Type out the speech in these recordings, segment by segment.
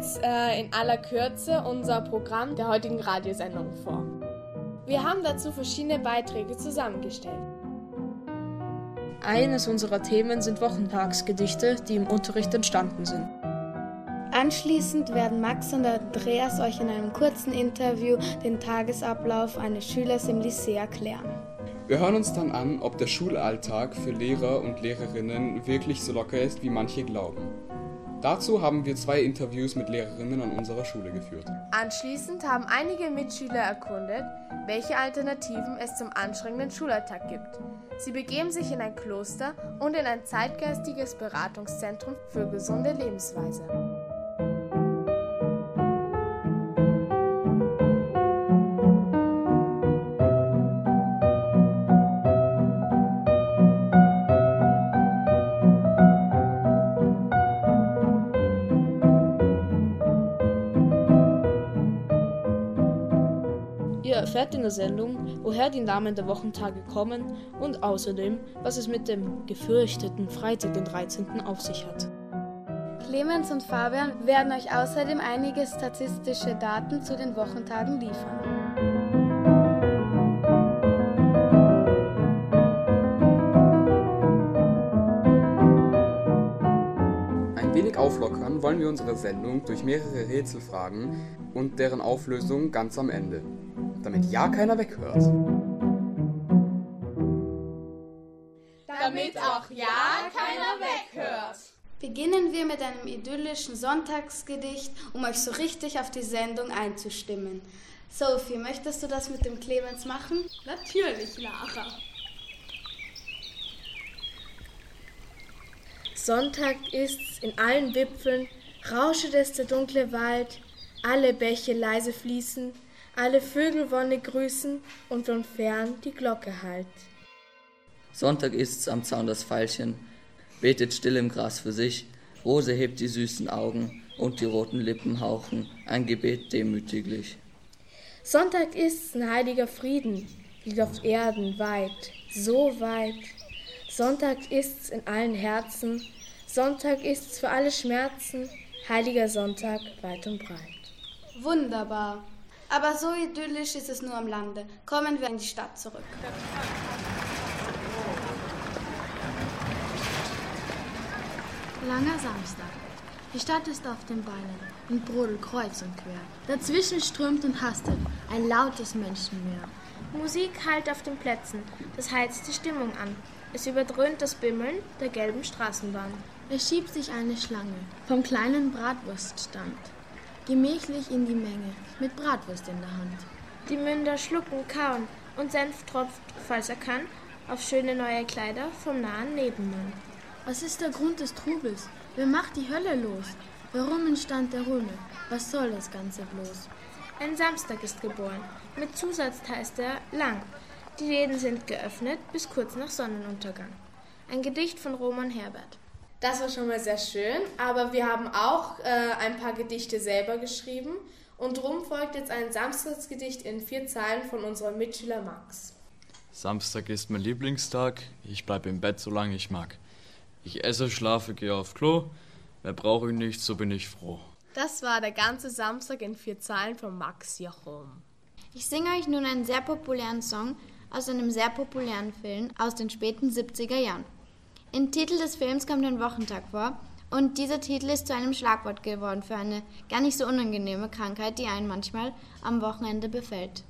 jetzt äh, in aller Kürze unser Programm der heutigen Radiosendung vor. Wir haben dazu verschiedene Beiträge zusammengestellt. Eines unserer Themen sind Wochentagsgedichte, die im Unterricht entstanden sind. Anschließend werden Max und Andreas euch in einem kurzen Interview den Tagesablauf eines Schülers im Lycée erklären. Wir hören uns dann an, ob der Schulalltag für Lehrer und Lehrerinnen wirklich so locker ist, wie manche glauben. Dazu haben wir zwei Interviews mit Lehrerinnen an unserer Schule geführt. Anschließend haben einige Mitschüler erkundet, welche Alternativen es zum anstrengenden Schulalltag gibt. Sie begeben sich in ein Kloster und in ein zeitgeistiges Beratungszentrum für gesunde Lebensweise. Erfährt in der Sendung, woher die Namen der Wochentage kommen und außerdem, was es mit dem gefürchteten Freitag, den 13. auf sich hat. Clemens und Fabian werden euch außerdem einige statistische Daten zu den Wochentagen liefern. Ein wenig auflockern wollen wir unsere Sendung durch mehrere Rätselfragen und deren Auflösung ganz am Ende, damit ja keiner weghört. Damit auch ja keiner weghört. Beginnen wir mit einem idyllischen Sonntagsgedicht, um euch so richtig auf die Sendung einzustimmen. Sophie, möchtest du das mit dem Clemens machen? Natürlich, Lara. Sonntag ist's in allen Wipfeln, rauschet es der dunkle Wald, alle Bäche leise fließen, alle Vögel Wonne grüßen und von fern die Glocke hallt. Sonntag ist's am Zaun das Veilchen, betet still im Gras für sich, Rose hebt die süßen Augen und die roten Lippen hauchen ein Gebet demütiglich. Sonntag ist's ein heiliger Frieden, liegt auf Erden weit, so weit. Sonntag ist's in allen Herzen, Sonntag ist's für alle Schmerzen, heiliger Sonntag weit und breit. Wunderbar. Aber so idyllisch ist es nur am Lande. Kommen wir in die Stadt zurück. Langer Samstag. Die Stadt ist auf den Beinen und brodelt kreuz und quer. Dazwischen strömt und hastet ein lautes Menschenmeer. Musik hallt auf den Plätzen, das heizt die Stimmung an. Es überdröhnt das Bimmeln der gelben Straßenbahn. Es schiebt sich eine Schlange vom kleinen Bratwurststand gemächlich in die Menge mit Bratwurst in der Hand. Die Münder schlucken, kauen und Senf tropft, falls er kann, auf schöne neue Kleider vom nahen Nebenmann. Was ist der Grund des Trubels? Wer macht die Hölle los? Warum entstand der Römel? Was soll das Ganze bloß? Ein Samstag ist geboren. Mit Zusatz heißt er lang. Die Läden sind geöffnet bis kurz nach Sonnenuntergang. Ein Gedicht von Roman Herbert. Das war schon mal sehr schön, aber wir haben auch äh, ein paar Gedichte selber geschrieben und drum folgt jetzt ein Samstagsgedicht in vier Zeilen von unserem Mitschüler Max. Samstag ist mein Lieblingstag, ich bleibe im Bett, solange ich mag. Ich esse, schlafe, gehe auf Klo, mehr brauche ich nicht, so bin ich froh. Das war der ganze Samstag in vier Zeilen von Max Jochum. Ich singe euch nun einen sehr populären Song aus einem sehr populären Film aus den späten 70er Jahren. Im Titel des Films kommt ein Wochentag vor und dieser Titel ist zu einem Schlagwort geworden für eine gar nicht so unangenehme Krankheit, die einen manchmal am Wochenende befällt.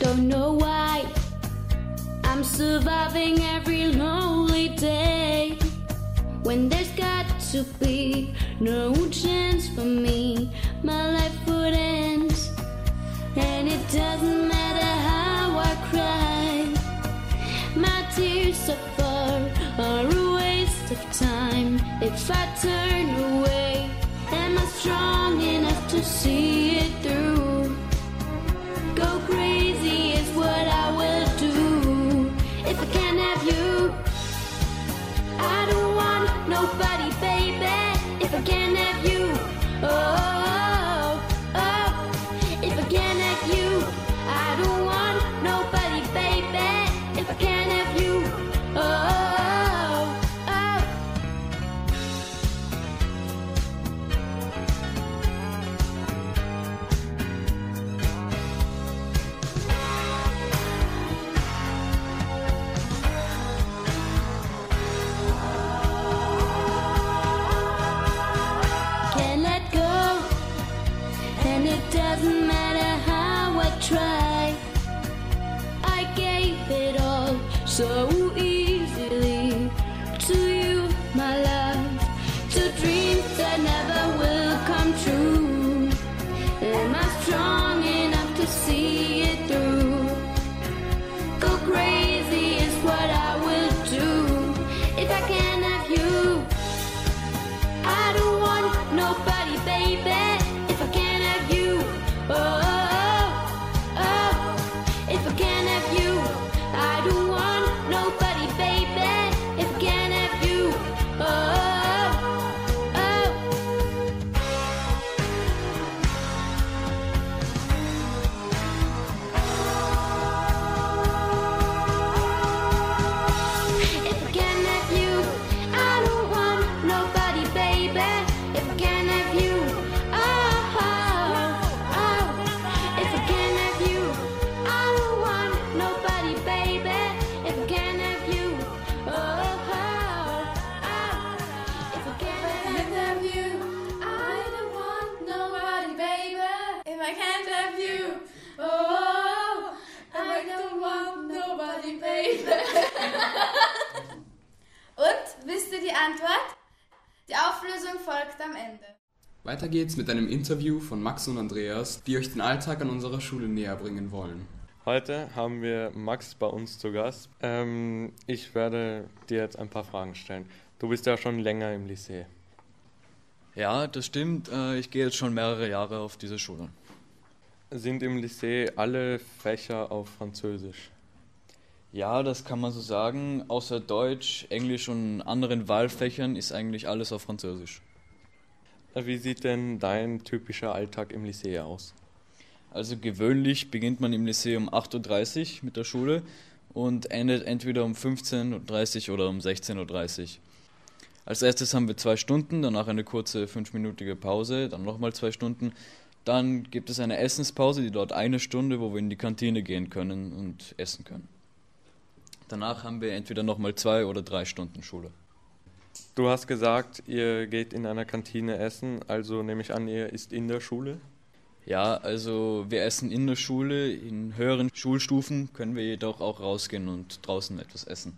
Don't know why I'm surviving every day when there's got to be no chance for me. My life would end, and it doesn't matter how I cry. My tears so far are a waste of time. If I turn away, am I strong enough to see Antwort? Die Auflösung folgt am Ende. Weiter geht's mit einem Interview von Max und Andreas, die euch den Alltag an unserer Schule näher bringen wollen. Heute haben wir Max bei uns zu Gast. Ähm, ich werde dir jetzt ein paar Fragen stellen. Du bist ja schon länger im Lycée. Ja, das stimmt. Äh, Ich gehe jetzt schon mehrere Jahre auf diese Schule. Sind im Lycée alle Fächer auf Französisch? Ja, das kann man so sagen. Außer Deutsch, Englisch und anderen Wahlfächern ist eigentlich alles auf Französisch. Wie sieht denn dein typischer Alltag im Lycée aus? Also gewöhnlich beginnt man im Lycée um 8.30 Uhr mit der Schule und endet entweder um 15.30 Uhr oder um 16.30 Uhr. Als erstes haben wir zwei Stunden, danach eine kurze fünfminütige Pause, dann nochmal zwei Stunden. Dann gibt es eine Essenspause, die dauert eine Stunde, wo wir in die Kantine gehen können und essen können. Danach haben wir entweder nochmal zwei oder drei Stunden Schule. Du hast gesagt, ihr geht in einer Kantine essen, also nehme ich an, ihr isst in der Schule? Ja, also wir essen in der Schule, in höheren Schulstufen können wir jedoch auch rausgehen und draußen etwas essen.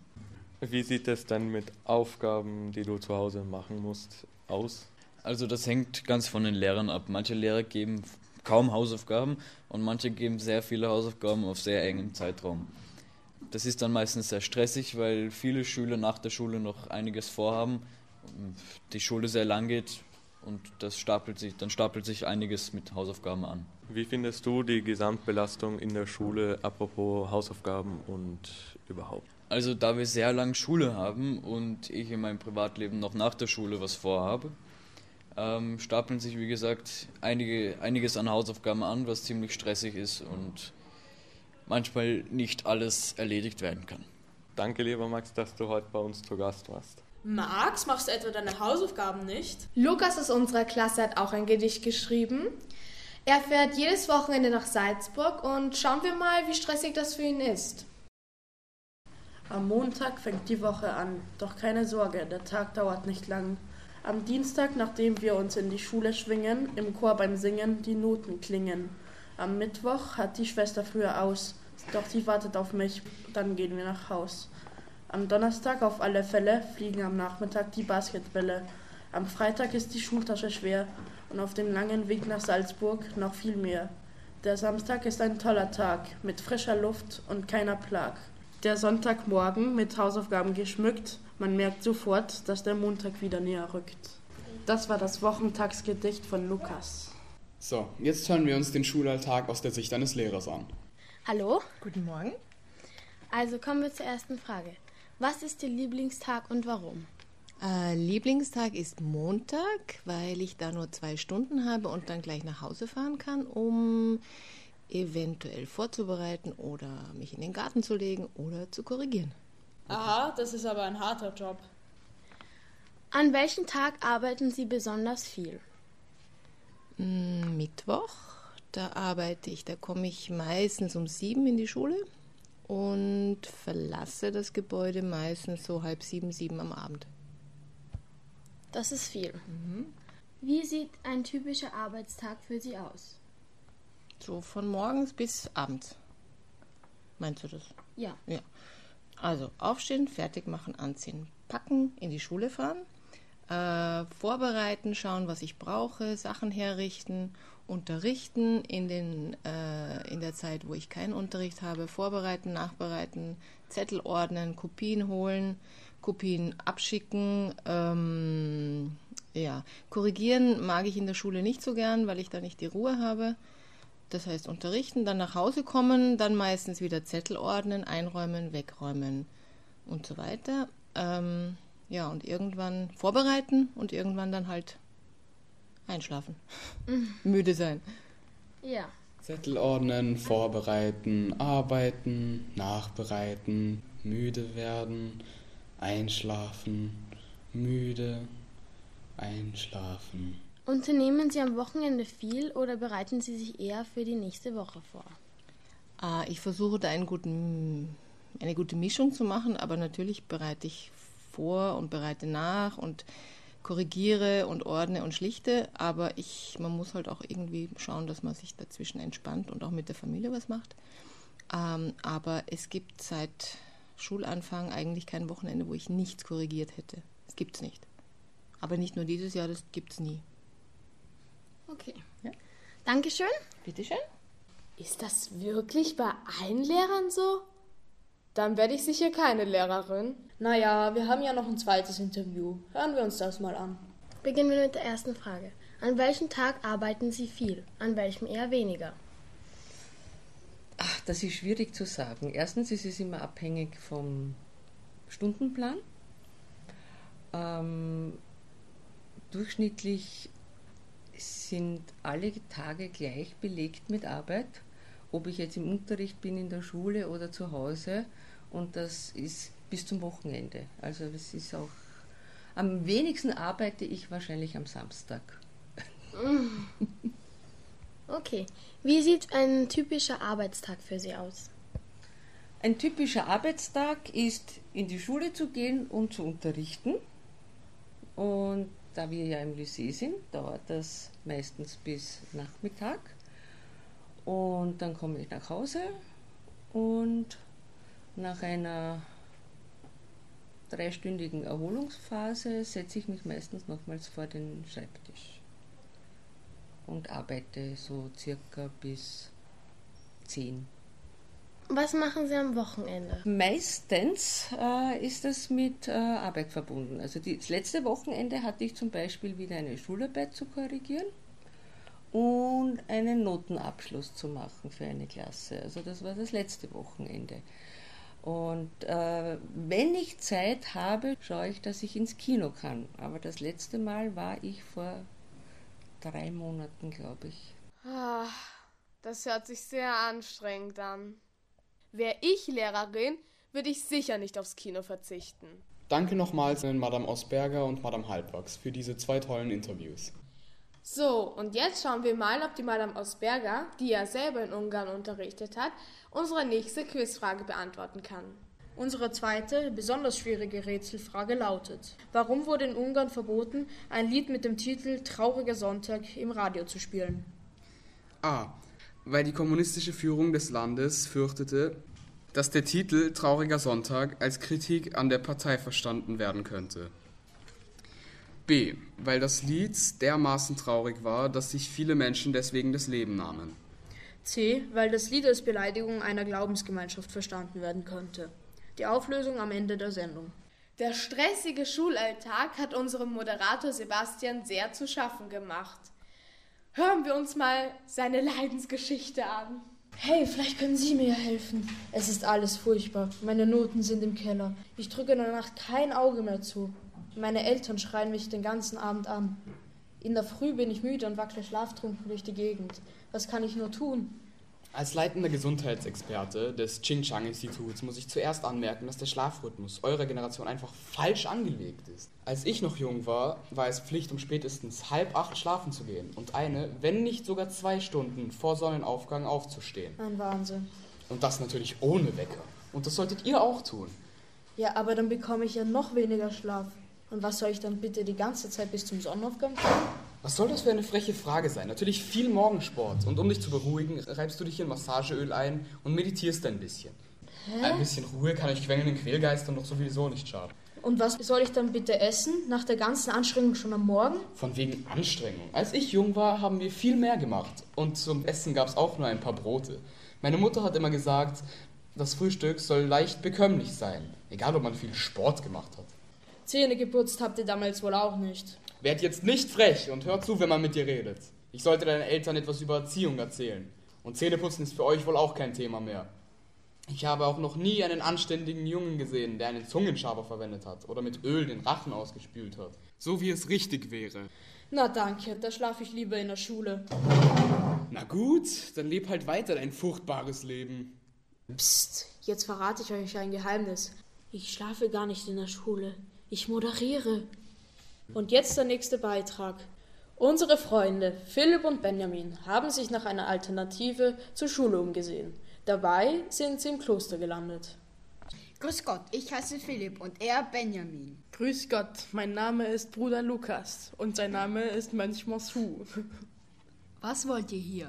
Wie sieht es denn mit Aufgaben, die du zu Hause machen musst, aus? Also das hängt ganz von den Lehrern ab. Manche Lehrer geben kaum Hausaufgaben und manche geben sehr viele Hausaufgaben auf sehr engem Zeitraum. Das ist dann meistens sehr stressig, weil viele Schüler nach der Schule noch einiges vorhaben, die Schule sehr lang geht und das stapelt sich, dann stapelt sich einiges mit Hausaufgaben an. Wie findest du die Gesamtbelastung in der Schule, apropos Hausaufgaben und überhaupt? Also da wir sehr lang Schule haben und ich in meinem Privatleben noch nach der Schule was vorhabe, ähm, stapeln sich wie gesagt einige, einiges an Hausaufgaben an, was ziemlich stressig ist und manchmal nicht alles erledigt werden kann. Danke, lieber Max, dass du heute bei uns zu Gast warst. Max, machst du etwa deine Hausaufgaben nicht? Lukas aus unserer Klasse hat auch ein Gedicht geschrieben. Er fährt jedes Wochenende nach Salzburg und schauen wir mal, wie stressig das für ihn ist. Am Montag fängt die Woche an, doch keine Sorge, der Tag dauert nicht lang. Am Dienstag, nachdem wir uns in die Schule schwingen, im Chor beim Singen die Noten klingen. Am Mittwoch hat die Schwester früher aus, doch sie wartet auf mich, dann gehen wir nach Haus. Am Donnerstag auf alle Fälle fliegen am Nachmittag die Basketbälle. Am Freitag ist die Schultasche schwer und auf dem langen Weg nach Salzburg noch viel mehr. Der Samstag ist ein toller Tag mit frischer Luft und keiner Plag. Der Sonntagmorgen mit Hausaufgaben geschmückt, man merkt sofort, dass der Montag wieder näher rückt. Das war das Wochentagsgedicht von Lukas. So, jetzt hören wir uns den Schulalltag aus der Sicht eines Lehrers an. Hallo? Guten Morgen. Also kommen wir zur ersten Frage. Was ist Ihr Lieblingstag und warum? Äh, Lieblingstag ist Montag, weil ich da nur zwei Stunden habe und dann gleich nach Hause fahren kann, um eventuell vorzubereiten oder mich in den Garten zu legen oder zu korrigieren. Aha, das ist aber ein harter Job. An welchem Tag arbeiten Sie besonders viel? Mittwoch, da arbeite ich, da komme ich meistens um sieben in die Schule und verlasse das Gebäude meistens so halb sieben, sieben am Abend. Das ist viel. Wie sieht ein typischer Arbeitstag für Sie aus? So von morgens bis abends. Meinst du das? Ja. Ja. Also aufstehen, fertig machen, anziehen. packen, in die Schule fahren, äh, vorbereiten, schauen, was ich brauche, Sachen herrichten, unterrichten in, den, äh, in der Zeit, wo ich keinen Unterricht habe, vorbereiten, nachbereiten, Zettel ordnen, Kopien holen, Kopien abschicken. Ähm, ja, korrigieren mag ich in der Schule nicht so gern, weil ich da nicht die Ruhe habe. Das heißt, unterrichten, dann nach Hause kommen, dann meistens wieder Zettel ordnen, einräumen, wegräumen und so weiter. Ähm, ja, und irgendwann vorbereiten und irgendwann dann halt einschlafen. Mhm. Müde sein. Ja. Zettel ordnen, vorbereiten, arbeiten, nachbereiten, müde werden, einschlafen, müde, einschlafen. Unternehmen Sie am Wochenende viel oder bereiten Sie sich eher für die nächste Woche vor? Ah, ich versuche da einen guten, eine gute Mischung zu machen, aber natürlich bereite ich vor und bereite nach und korrigiere und ordne und schlichte, aber ich, man muss halt auch irgendwie schauen, dass man sich dazwischen entspannt und auch mit der Familie was macht. Ähm, aber es gibt seit Schulanfang eigentlich kein Wochenende, wo ich nichts korrigiert hätte. Das gibt es nicht. Aber nicht nur dieses Jahr, das gibt es nie. Okay. Ja. Dankeschön. Bitteschön. Ist das wirklich bei allen Lehrern so? Dann werde ich sicher keine Lehrerin. Naja, wir haben ja noch ein zweites Interview. Hören wir uns das mal an. Beginnen wir mit der ersten Frage. An welchem Tag arbeiten Sie viel? An welchem eher weniger? Ach, das ist schwierig zu sagen. Erstens ist es immer abhängig vom Stundenplan. Ähm, durchschnittlich sind alle Tage gleich belegt mit Arbeit, ob ich jetzt im Unterricht bin in der Schule oder zu Hause. Und das ist bis zum Wochenende. Also es ist auch am wenigsten arbeite ich wahrscheinlich am Samstag. Okay. Wie sieht ein typischer Arbeitstag für Sie aus? Ein typischer Arbeitstag ist, in die Schule zu gehen und zu unterrichten. Und da wir ja im Lycée sind, dauert das meistens bis Nachmittag. Und dann komme ich nach Hause und nach einer dreistündigen Erholungsphase setze ich mich meistens nochmals vor den Schreibtisch und arbeite so circa bis 10. Was machen Sie am Wochenende? Meistens äh, ist das mit äh, Arbeit verbunden. Also die, das letzte Wochenende hatte ich zum Beispiel wieder eine Schularbeit zu korrigieren und einen Notenabschluss zu machen für eine Klasse. Also das war das letzte Wochenende. Und äh, wenn ich Zeit habe, schaue ich, dass ich ins Kino kann. Aber das letzte Mal war ich vor drei Monaten, glaube ich. Ah, das hört sich sehr anstrengend an. Wäre ich Lehrerin, würde ich sicher nicht aufs Kino verzichten. Danke nochmals an Madame Osberger und Madame Halbwachs für diese zwei tollen Interviews. So, und jetzt schauen wir mal, ob die Madame Osberger, die ja selber in Ungarn unterrichtet hat, unsere nächste Quizfrage beantworten kann. Unsere zweite, besonders schwierige Rätselfrage lautet: Warum wurde in Ungarn verboten, ein Lied mit dem Titel Trauriger Sonntag im Radio zu spielen? A. Weil die kommunistische Führung des Landes fürchtete, dass der Titel Trauriger Sonntag als Kritik an der Partei verstanden werden könnte. B. Weil das Lied dermaßen traurig war, dass sich viele Menschen deswegen das Leben nahmen. C. Weil das Lied als Beleidigung einer Glaubensgemeinschaft verstanden werden könnte. Die Auflösung am Ende der Sendung. Der stressige Schulalltag hat unserem Moderator Sebastian sehr zu schaffen gemacht. Hören wir uns mal seine Leidensgeschichte an. Hey, vielleicht können Sie mir helfen. Es ist alles furchtbar. Meine Noten sind im Keller. Ich drücke in der Nacht kein Auge mehr zu. Meine Eltern schreien mich den ganzen Abend an. In der Früh bin ich müde und wackle schlaftrunken durch die Gegend. Was kann ich nur tun? Als leitender Gesundheitsexperte des Ching-Chang-Instituts muss ich zuerst anmerken, dass der Schlafrhythmus eurer Generation einfach falsch angelegt ist. Als ich noch jung war, war es Pflicht, um spätestens halb acht schlafen zu gehen und eine, wenn nicht sogar zwei Stunden vor Sonnenaufgang aufzustehen. Ein Wahnsinn. Und das natürlich ohne Wecker. Und das solltet ihr auch tun. Ja, aber dann bekomme ich ja noch weniger Schlaf. Und was soll ich dann bitte die ganze Zeit bis zum Sonnenaufgang tun? Was soll das für eine freche Frage sein? Natürlich viel Morgensport. Und um dich zu beruhigen, reibst du dich in Massageöl ein und meditierst ein bisschen. Hä? Ein bisschen Ruhe kann euch quengelnden Quälgeistern doch sowieso nicht schaden. Und was soll ich dann bitte essen? Nach der ganzen Anstrengung schon am Morgen? Von wegen Anstrengung. Als ich jung war, haben wir viel mehr gemacht. Und zum Essen gab es auch nur ein paar Brote. Meine Mutter hat immer gesagt, das Frühstück soll leicht bekömmlich sein. Egal, ob man viel Sport gemacht hat. Zähne geputzt habt ihr damals wohl auch nicht. Werd jetzt nicht frech und hör zu, wenn man mit dir redet. Ich sollte deinen Eltern etwas über Erziehung erzählen. Und Zähneputzen ist für euch wohl auch kein Thema mehr. Ich habe auch noch nie einen anständigen Jungen gesehen, der einen Zungenschaber verwendet hat oder mit Öl den Rachen ausgespült hat. So wie es richtig wäre. Na danke, da schlafe ich lieber in der Schule. Na gut, dann leb halt weiter dein furchtbares Leben. Psst, jetzt verrate ich euch ein Geheimnis. Ich schlafe gar nicht in der Schule. Ich moderiere. Und jetzt der nächste Beitrag. Unsere Freunde Philipp und Benjamin haben sich nach einer Alternative zur Schule umgesehen. Dabei sind sie im Kloster gelandet. Grüß Gott, ich heiße Philipp und er Benjamin. Grüß Gott, mein Name ist Bruder Lukas und sein Name ist Mönch Mosu. Was wollt ihr hier?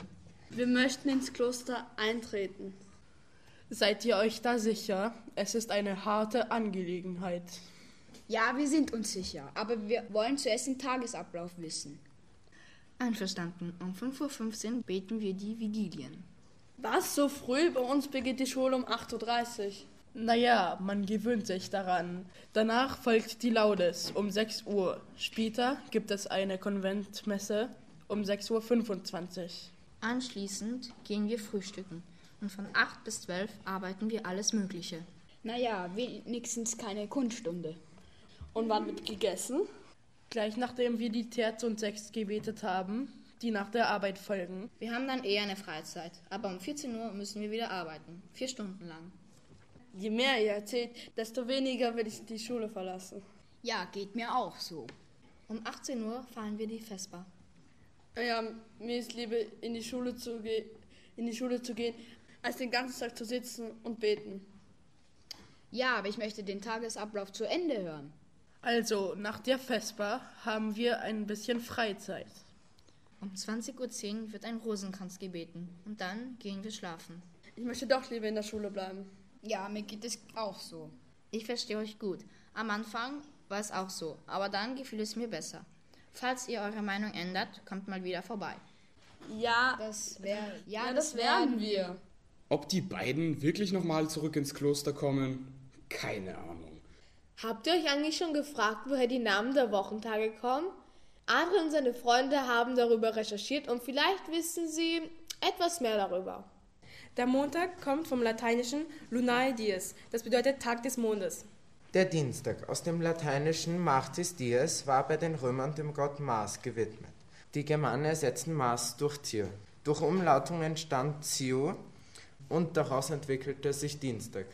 Wir möchten ins Kloster eintreten. Seid ihr euch da sicher? Es ist eine harte Angelegenheit. Ja, wir sind uns sicher, aber wir wollen zuerst den Tagesablauf wissen. Einverstanden. Um 5.15 Uhr beten wir die Vigilien. Was, so früh? Bei uns beginnt die Schule um 8.30 Uhr. Naja, man gewöhnt sich daran. Danach folgt die Laudes um 6 Uhr. Später gibt es eine Konventmesse um 6.25 Uhr. Anschließend gehen wir frühstücken und von 8 bis 12 arbeiten wir alles Mögliche. Naja, wenigstens keine Kunststunde. Und wann wird gegessen? Gleich nachdem wir die Terz und Sechs gebetet haben, die nach der Arbeit folgen. Wir haben dann eher eine Freizeit, aber um 14 Uhr müssen wir wieder arbeiten. Vier Stunden lang. Je mehr ihr erzählt, desto weniger will ich die Schule verlassen. Ja, geht mir auch so. Um 18 Uhr fahren wir die Vesper. Ja, mir ist lieber in die Schule zu, ge in die Schule zu gehen, als den ganzen Tag zu sitzen und beten. Ja, aber ich möchte den Tagesablauf zu Ende hören. Also, nach der Vesper haben wir ein bisschen Freizeit. Um 20.10 Uhr wird ein Rosenkranz gebeten und dann gehen wir schlafen. Ich möchte doch lieber in der Schule bleiben. Ja, mir geht es auch so. Ich verstehe euch gut. Am Anfang war es auch so, aber dann gefiel es mir besser. Falls ihr eure Meinung ändert, kommt mal wieder vorbei. Ja, das, wär, ja, ja, das, das werden wir. Ob die beiden wirklich nochmal zurück ins Kloster kommen? Keine Ahnung. Habt ihr euch eigentlich schon gefragt, woher die Namen der Wochentage kommen? Adrian und seine Freunde haben darüber recherchiert und vielleicht wissen sie etwas mehr darüber. Der Montag kommt vom lateinischen Lunae Dies, das bedeutet Tag des Mondes. Der Dienstag aus dem lateinischen Martis Dies war bei den Römern dem Gott Mars gewidmet. Die Germanen ersetzten Mars durch Tier. Durch Umlautung entstand Zio und daraus entwickelte sich Dienstag.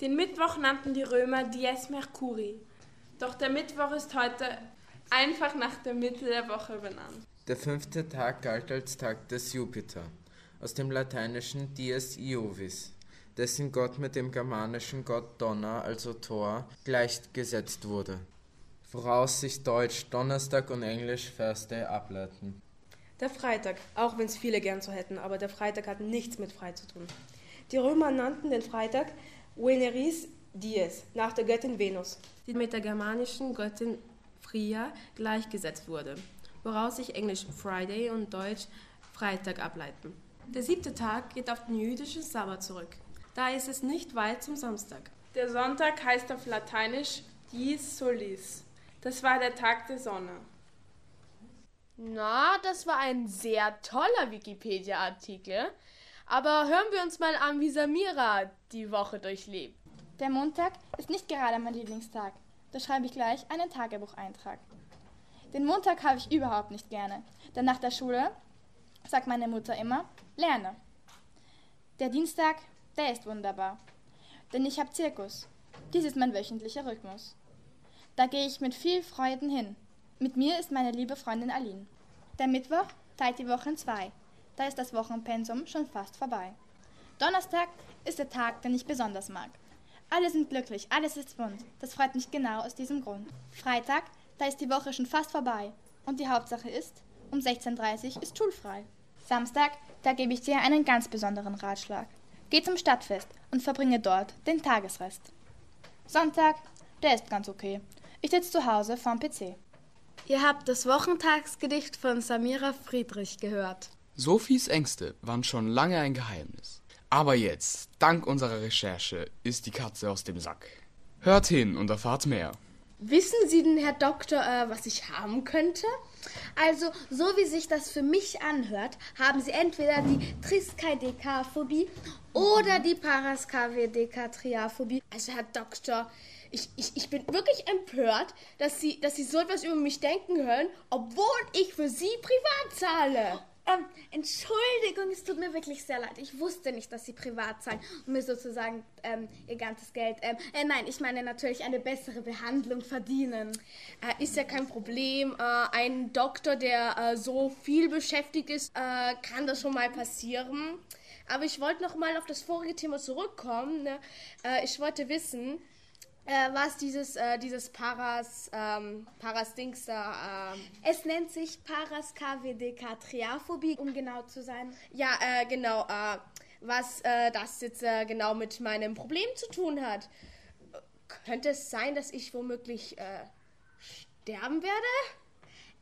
Den Mittwoch nannten die Römer Dies Mercuri. Doch der Mittwoch ist heute einfach nach der Mitte der Woche benannt. Der fünfte Tag galt als Tag des Jupiter, aus dem lateinischen Dies Iovis, dessen Gott mit dem germanischen Gott Donner, also Thor, gleichgesetzt wurde. Woraus sich Deutsch Donnerstag und Englisch Thursday ableiten. Der Freitag, auch wenn es viele gern so hätten, aber der Freitag hat nichts mit frei zu tun. Die Römer nannten den Freitag Veneris Dies, nach der Göttin Venus, die mit der germanischen Göttin Fria gleichgesetzt wurde, woraus sich Englisch Friday und Deutsch Freitag ableiten. Der siebte Tag geht auf den jüdischen Sabbat zurück. Da ist es nicht weit zum Samstag. Der Sonntag heißt auf Lateinisch Dies Solis. Das war der Tag der Sonne. Na, das war ein sehr toller Wikipedia-Artikel. Aber hören wir uns mal an, wie Samira die Woche durchlebt. Der Montag ist nicht gerade mein Lieblingstag. Da schreibe ich gleich einen Tagebucheintrag. Den Montag habe ich überhaupt nicht gerne, denn nach der Schule sagt meine Mutter immer, lerne. Der Dienstag, der ist wunderbar, denn ich habe Zirkus. Dies ist mein wöchentlicher Rhythmus. Da gehe ich mit viel Freuden hin. Mit mir ist meine liebe Freundin Aline. Der Mittwoch teilt die Woche in zwei. Da ist das Wochenpensum schon fast vorbei. Donnerstag ist der Tag, den ich besonders mag. Alle sind glücklich, alles ist bunt. Das freut mich genau aus diesem Grund. Freitag, da ist die Woche schon fast vorbei. Und die Hauptsache ist, um 16.30 Uhr ist schulfrei. Samstag, da gebe ich dir einen ganz besonderen Ratschlag. Geh zum Stadtfest und verbringe dort den Tagesrest. Sonntag, Der ist ganz okay. Ich sitze zu Hause vorm PC. Ihr habt das Wochentagsgedicht von Samira Friedrich gehört. Sophies Ängste waren schon lange ein Geheimnis. Aber jetzt, dank unserer Recherche, ist die Katze aus dem Sack. Hört hin und erfahrt mehr. Wissen Sie denn, Herr Doktor, äh, was ich haben könnte? Also, so wie sich das für mich anhört, haben Sie entweder die Triskaidekaphobie oder die Paraskavedekatriaphobie. Also, Herr Doktor, ich, ich, ich bin wirklich empört, dass Sie, dass Sie so etwas über mich denken hören, obwohl ich für Sie privat zahle. Ähm, Entschuldigung, es tut mir wirklich sehr leid. Ich wusste nicht, dass Sie privat zahlen und mir sozusagen ähm, Ihr ganzes Geld. Ähm, äh, nein, ich meine natürlich eine bessere Behandlung verdienen. Äh, ist ja kein Problem. Äh, ein Doktor, der äh, so viel beschäftigt ist, äh, kann das schon mal passieren. Aber ich wollte noch mal auf das vorige Thema zurückkommen. Ne? Äh, ich wollte wissen, äh, was dieses, äh, dieses Paras, ähm, Paras-Dings da. Ähm es nennt sich Paraskavedekatriaphobie, um genau zu sein. Ja, äh, genau. Äh, was äh, das jetzt äh, genau mit meinem Problem zu tun hat. Könnte es sein, dass ich womöglich sterben werde?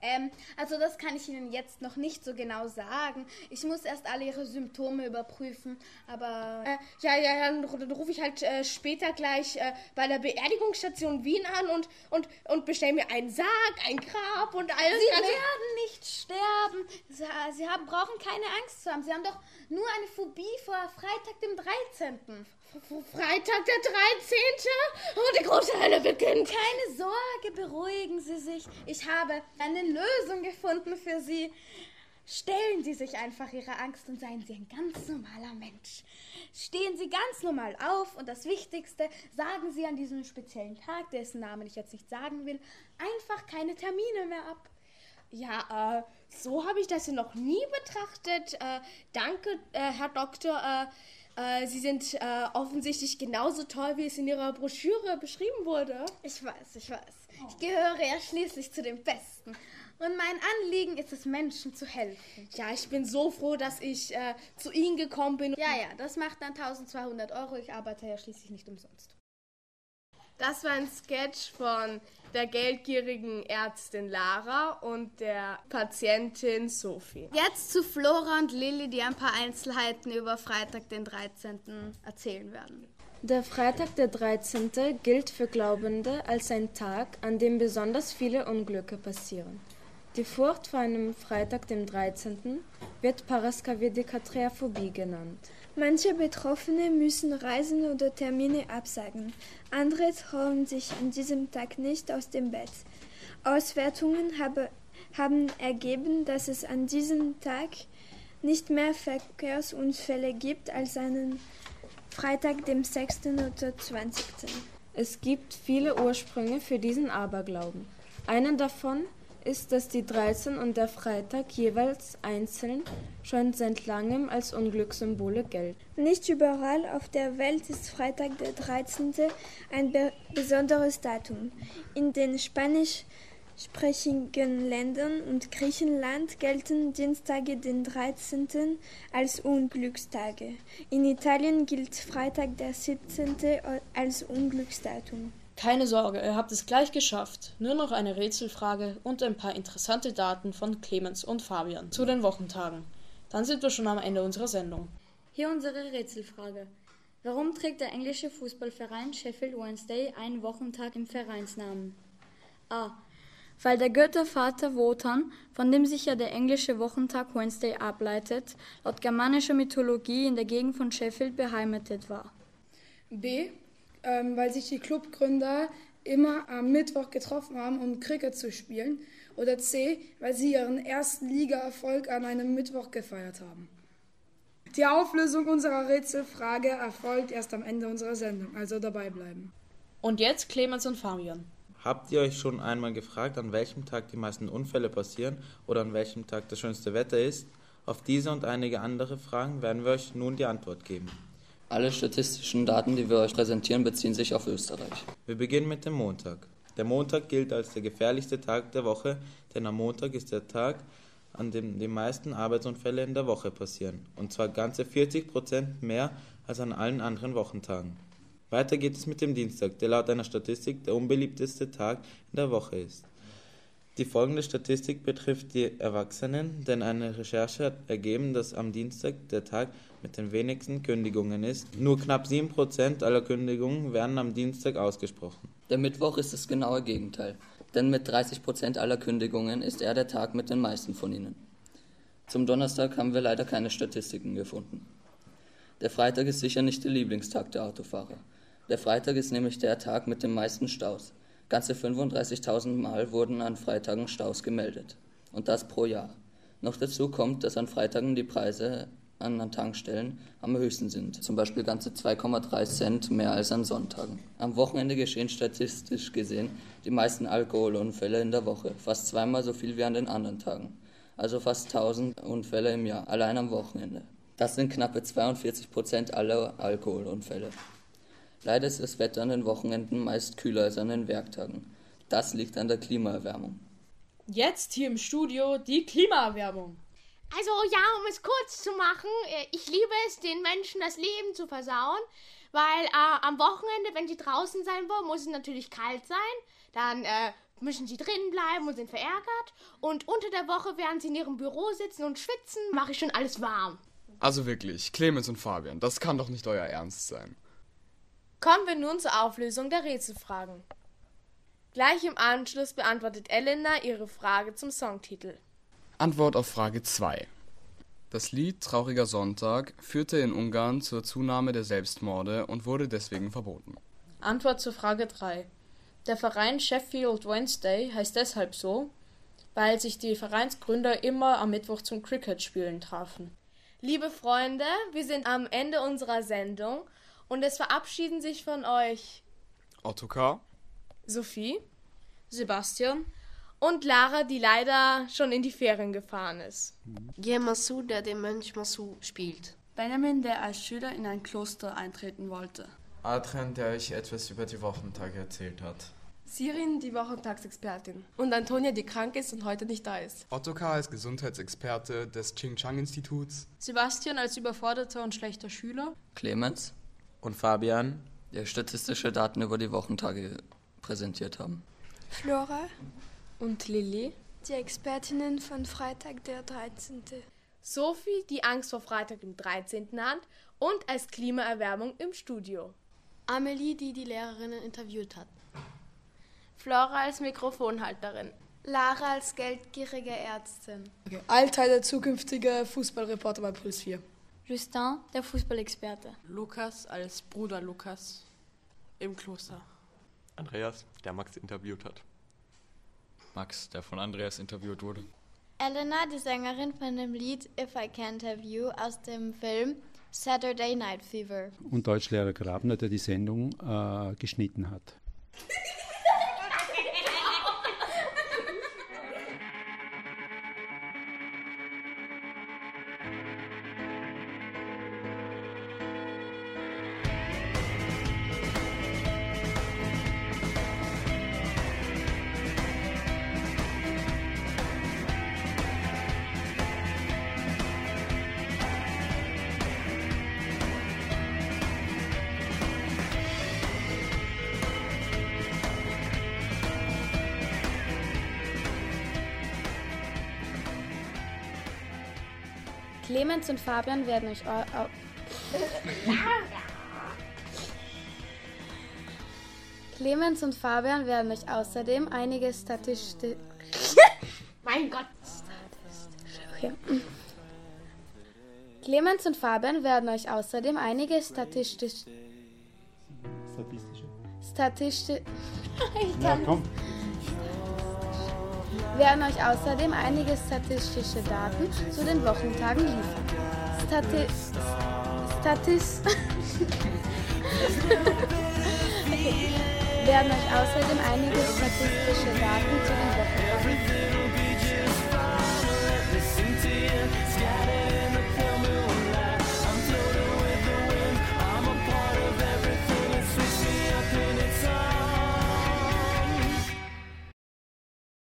Ähm, also das kann ich Ihnen jetzt noch nicht so genau sagen. Ich muss erst alle Ihre Symptome überprüfen, aber... Äh, ja, ja, dann, dann rufe ich halt äh, später gleich äh, bei der Beerdigungsstation Wien an und, und, und bestelle mir einen Sarg, ein Grab und alles. Sie werden nicht sterben. Sie, Sie haben, brauchen keine Angst zu haben. Sie haben doch nur eine Phobie vor Freitag, dem 13. Freitag der 13. und die große Hölle beginnt. Keine Sorge, beruhigen Sie sich. Ich habe eine Lösung gefunden für Sie. Stellen Sie sich einfach Ihre Angst und seien Sie ein ganz normaler Mensch. Stehen Sie ganz normal auf und das Wichtigste, sagen Sie an diesem speziellen Tag, dessen Namen ich jetzt nicht sagen will, einfach keine Termine mehr ab. Ja, äh, so habe ich das ja noch nie betrachtet. Äh, danke, äh, Herr Doktor. Äh, Sie sind äh, offensichtlich genauso toll, wie es in Ihrer Broschüre beschrieben wurde. Ich weiß, ich weiß. Ich gehöre ja schließlich zu den Besten. Und mein Anliegen ist es, Menschen zu helfen. Ja, ich bin so froh, dass ich äh, zu Ihnen gekommen bin. Ja, ja, das macht dann 1200 Euro. Ich arbeite ja schließlich nicht umsonst. Das war ein Sketch von der geldgierigen Ärztin Lara und der Patientin Sophie. Jetzt zu Flora und Lilly, die ein paar Einzelheiten über Freitag, den 13. erzählen werden. Der Freitag der 13. gilt für Glaubende als ein Tag, an dem besonders viele Unglücke passieren. Die Furcht vor einem Freitag, dem 13., wird Paraskavedekatriaphobie genannt. Manche Betroffene müssen Reisen oder Termine absagen. Andere trauen sich an diesem Tag nicht aus dem Bett. Auswertungen habe, haben ergeben, dass es an diesem Tag nicht mehr Verkehrsunfälle gibt als an Freitag, dem 6. oder 20. Es gibt viele Ursprünge für diesen Aberglauben. Einer davon ist, dass die 13 und der Freitag jeweils einzeln schon seit langem als Unglückssymbole gelten. Nicht überall auf der Welt ist Freitag der 13. ein be besonderes Datum. In den spanischsprachigen Ländern und Griechenland gelten Dienstage den 13. als Unglückstage. In Italien gilt Freitag der 17. als Unglücksdatum. Keine Sorge, ihr habt es gleich geschafft. Nur noch eine Rätselfrage und ein paar interessante Daten von Clemens und Fabian zu den Wochentagen. Dann sind wir schon am Ende unserer Sendung. Hier unsere Rätselfrage. Warum trägt der englische Fußballverein Sheffield Wednesday einen Wochentag im Vereinsnamen? A. Weil der Göttervater Wotan, von dem sich ja der englische Wochentag Wednesday ableitet, laut germanischer Mythologie in der Gegend von Sheffield beheimatet war. B ähm, weil sich die Clubgründer immer am Mittwoch getroffen haben, um Cricket zu spielen. Oder C, weil sie ihren ersten Ligaerfolg an einem Mittwoch gefeiert haben. Die Auflösung unserer Rätselfrage erfolgt erst am Ende unserer Sendung, also dabei bleiben. Und jetzt Clemens und Fabian. Habt ihr euch schon einmal gefragt, an welchem Tag die meisten Unfälle passieren oder an welchem Tag das schönste Wetter ist? Auf diese und einige andere Fragen werden wir euch nun die Antwort geben. Alle statistischen Daten, die wir euch präsentieren, beziehen sich auf Österreich. Wir beginnen mit dem Montag. Der Montag gilt als der gefährlichste Tag der Woche, denn am Montag ist der Tag, an dem die meisten Arbeitsunfälle in der Woche passieren. Und zwar ganze 40 Prozent mehr als an allen anderen Wochentagen. Weiter geht es mit dem Dienstag, der laut einer Statistik der unbeliebteste Tag in der Woche ist. Die folgende Statistik betrifft die Erwachsenen, denn eine Recherche hat ergeben, dass am Dienstag der Tag mit den wenigsten Kündigungen ist. Nur knapp 7% aller Kündigungen werden am Dienstag ausgesprochen. Der Mittwoch ist das genaue Gegenteil, denn mit 30% aller Kündigungen ist er der Tag mit den meisten von ihnen. Zum Donnerstag haben wir leider keine Statistiken gefunden. Der Freitag ist sicher nicht der Lieblingstag der Autofahrer. Der Freitag ist nämlich der Tag mit den meisten Staus. Ganze 35.000 Mal wurden an Freitagen Staus gemeldet. Und das pro Jahr. Noch dazu kommt, dass an Freitagen die Preise an Tankstellen am höchsten sind. Zum Beispiel ganze 2,3 Cent mehr als an Sonntagen. Am Wochenende geschehen statistisch gesehen die meisten Alkoholunfälle in der Woche. Fast zweimal so viel wie an den anderen Tagen. Also fast 1000 Unfälle im Jahr, allein am Wochenende. Das sind knappe 42 Prozent aller Alkoholunfälle. Leider ist das Wetter an den Wochenenden meist kühler als an den Werktagen. Das liegt an der Klimaerwärmung. Jetzt hier im Studio die Klimaerwärmung. Also ja, um es kurz zu machen, äh, ich liebe es, den Menschen das Leben zu versauen, weil äh, am Wochenende, wenn sie draußen sein wollen, muss es natürlich kalt sein. Dann äh, müssen sie drin bleiben und sind verärgert. Und unter der Woche, während sie in ihrem Büro sitzen und schwitzen, mache ich schon alles warm. Also wirklich, Clemens und Fabian, das kann doch nicht euer Ernst sein. Kommen wir nun zur Auflösung der Rätselfragen. Gleich im Anschluss beantwortet Elena ihre Frage zum Songtitel. Antwort auf Frage 2. Das Lied Trauriger Sonntag führte in Ungarn zur Zunahme der Selbstmorde und wurde deswegen verboten. Antwort zur Frage 3. Der Verein Sheffield Wednesday heißt deshalb so, weil sich die Vereinsgründer immer am Mittwoch zum Cricket-Spielen trafen. Liebe Freunde, wir sind am Ende unserer Sendung und es verabschieden sich von euch Ottokar, Sophie, Sebastian und Lara, die leider schon in die Ferien gefahren ist. Yemasu, der den Mönch Masu spielt. Benjamin, der als Schüler in ein Kloster eintreten wollte. Adrian, der euch etwas über die Wochentage erzählt hat. Sirin, die Wochentagsexpertin. Und Antonia, die krank ist und heute nicht da ist. Ottokar als Gesundheitsexperte des Ching-Chang-Instituts. Sebastian als überforderter und schlechter Schüler. Clemens. Und Fabian. Der statistische Daten über die Wochentage präsentiert haben. Flora. Und Lilly. Die Expertinnen von Freitag der 13. Sophie, die Angst vor Freitag dem 13. hat und als Klimaerwärmung im Studio. Amelie, die die Lehrerinnen interviewt hat. Flora als Mikrofonhalterin. Lara als geldgierige Ärztin. Okay. Alter, der zukünftige Fußballreporter bei Puls 4. Justin, der Fußballexperte. Lukas als Bruder Lukas im Kloster. Andreas, der Max interviewt hat. Max, der von Andreas interviewt wurde. Elena, die Sängerin von dem Lied If I Can't Have You aus dem Film Saturday Night Fever. Und Deutschlehrer Grabner, der die Sendung äh, geschnitten hat. Clemens und Fabian werden euch. Clemens und Fabian werden euch außerdem einige Statistik. Mein Gott. Okay. Clemens und Fabian werden euch außerdem einige statistisch. Statistische. Statistisch. Ich Ja, komm. Werden euch außerdem einige statistische Daten zu den Wochentagen liefern. Stati Statis okay. werden euch außerdem einige statistische Daten zu den Wochentagen